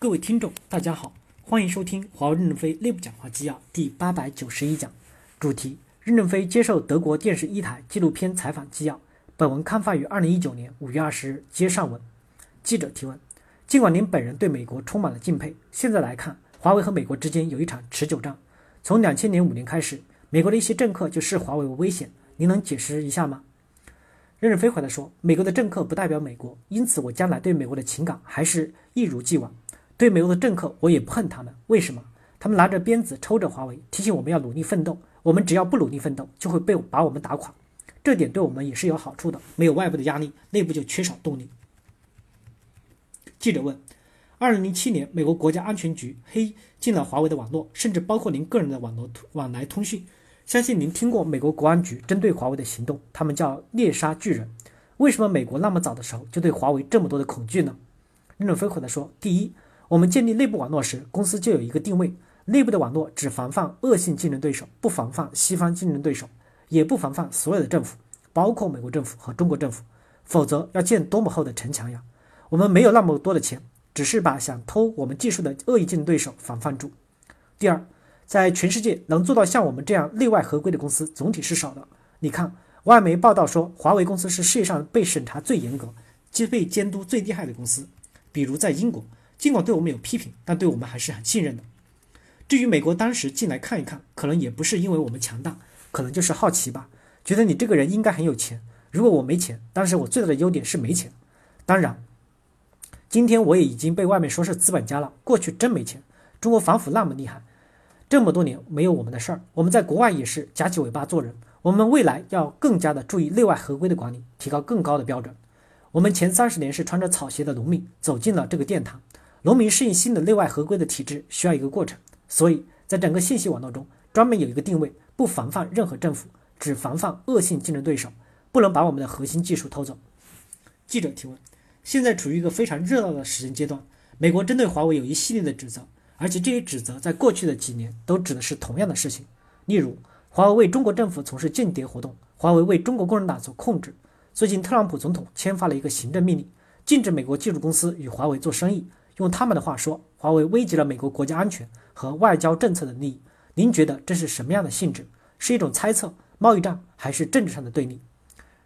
各位听众，大家好，欢迎收听华为任正非内部讲话纪要第八百九十一讲，主题：任正非接受德国电视一台纪录片采访纪要。本文刊发于二零一九年五月二十日。接上文，记者提问：尽管您本人对美国充满了敬佩，现在来看，华为和美国之间有一场持久战。从两千年五年开始，美国的一些政客就视华为为危险，您能解释一下吗？任正非回答说：美国的政客不代表美国，因此我将来对美国的情感还是一如既往。对美国的政客，我也不恨他们。为什么？他们拿着鞭子抽着华为，提醒我们要努力奋斗。我们只要不努力奋斗，就会被把我们打垮。这点对我们也是有好处的，没有外部的压力，内部就缺少动力。记者问：二零零七年，美国国家安全局黑进了华为的网络，甚至包括您个人的网络往来通讯。相信您听过美国国安局针对华为的行动，他们叫猎杀巨人。为什么美国那么早的时候就对华为这么多的恐惧呢？任正非回答说：第一。我们建立内部网络时，公司就有一个定位：内部的网络只防范恶性竞争对手，不防范西方竞争对手，也不防范所有的政府，包括美国政府和中国政府。否则要建多么厚的城墙呀！我们没有那么多的钱，只是把想偷我们技术的恶意竞争对手防范住。第二，在全世界能做到像我们这样内外合规的公司总体是少的。你看，外媒报道说，华为公司是世界上被审查最严格、被监督最厉害的公司，比如在英国。尽管对我们有批评，但对我们还是很信任的。至于美国当时进来看一看，可能也不是因为我们强大，可能就是好奇吧，觉得你这个人应该很有钱。如果我没钱，当时我最大的优点是没钱。当然，今天我也已经被外面说是资本家了。过去真没钱，中国反腐那么厉害，这么多年没有我们的事儿。我们在国外也是夹起尾巴做人。我们未来要更加的注意内外合规的管理，提高更高的标准。我们前三十年是穿着草鞋的农民走进了这个殿堂。农民适应新的内外合规的体制需要一个过程，所以在整个信息网络中专门有一个定位，不防范任何政府，只防范恶性竞争对手，不能把我们的核心技术偷走。记者提问：现在处于一个非常热闹的时间阶段，美国针对华为有一系列的指责，而且这些指责在过去的几年都指的是同样的事情，例如华为为中国政府从事间谍活动，华为为中国共产党所控制。最近特朗普总统签发了一个行政命令，禁止美国技术公司与华为做生意。用他们的话说，华为危及了美国国家安全和外交政策的利益。您觉得这是什么样的性质？是一种猜测、贸易战，还是政治上的对立？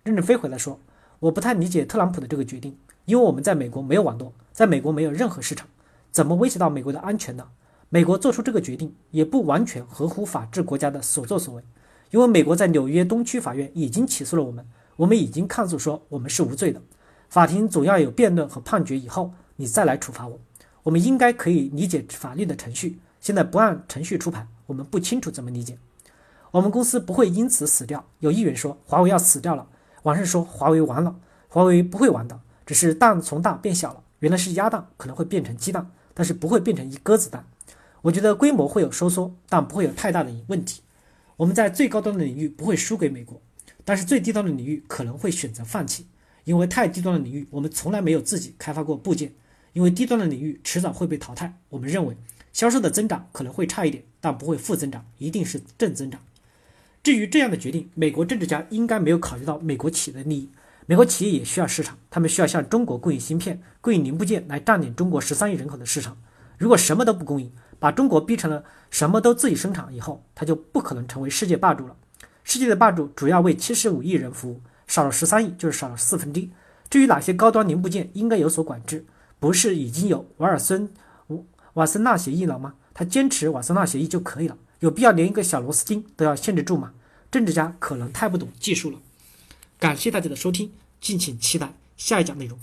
任正非回来说：“我不太理解特朗普的这个决定，因为我们在美国没有网络，在美国没有任何市场，怎么威胁到美国的安全呢？美国做出这个决定也不完全合乎法治国家的所作所为，因为美国在纽约东区法院已经起诉了我们，我们已经抗诉说我们是无罪的。法庭总要有辩论和判决以后。”你再来处罚我，我们应该可以理解法律的程序。现在不按程序出牌，我们不清楚怎么理解。我们公司不会因此死掉。有议员说华为要死掉了，网上说华为完了，华为不会完的，只是蛋从大变小了。原来是鸭蛋，可能会变成鸡蛋，但是不会变成一鸽子蛋。我觉得规模会有收缩，但不会有太大的问题。我们在最高端的领域不会输给美国，但是最低端的领域可能会选择放弃，因为太低端的领域我们从来没有自己开发过部件。因为低端的领域迟早会被淘汰，我们认为销售的增长可能会差一点，但不会负增长，一定是正增长。至于这样的决定，美国政治家应该没有考虑到美国企业的利益。美国企业也需要市场，他们需要向中国供应芯片、供应零部件来占领中国十三亿人口的市场。如果什么都不供应，把中国逼成了什么都自己生产以后，他就不可能成为世界霸主了。世界的霸主主要为七十五亿人服务，少了十三亿就是少了四分之一。至于哪些高端零部件应该有所管制？不是已经有瓦尔森瓦森纳协议了吗？他坚持瓦森纳协议就可以了，有必要连一个小螺丝钉都要限制住吗？政治家可能太不懂技术了。感谢大家的收听，敬请期待下一讲内容。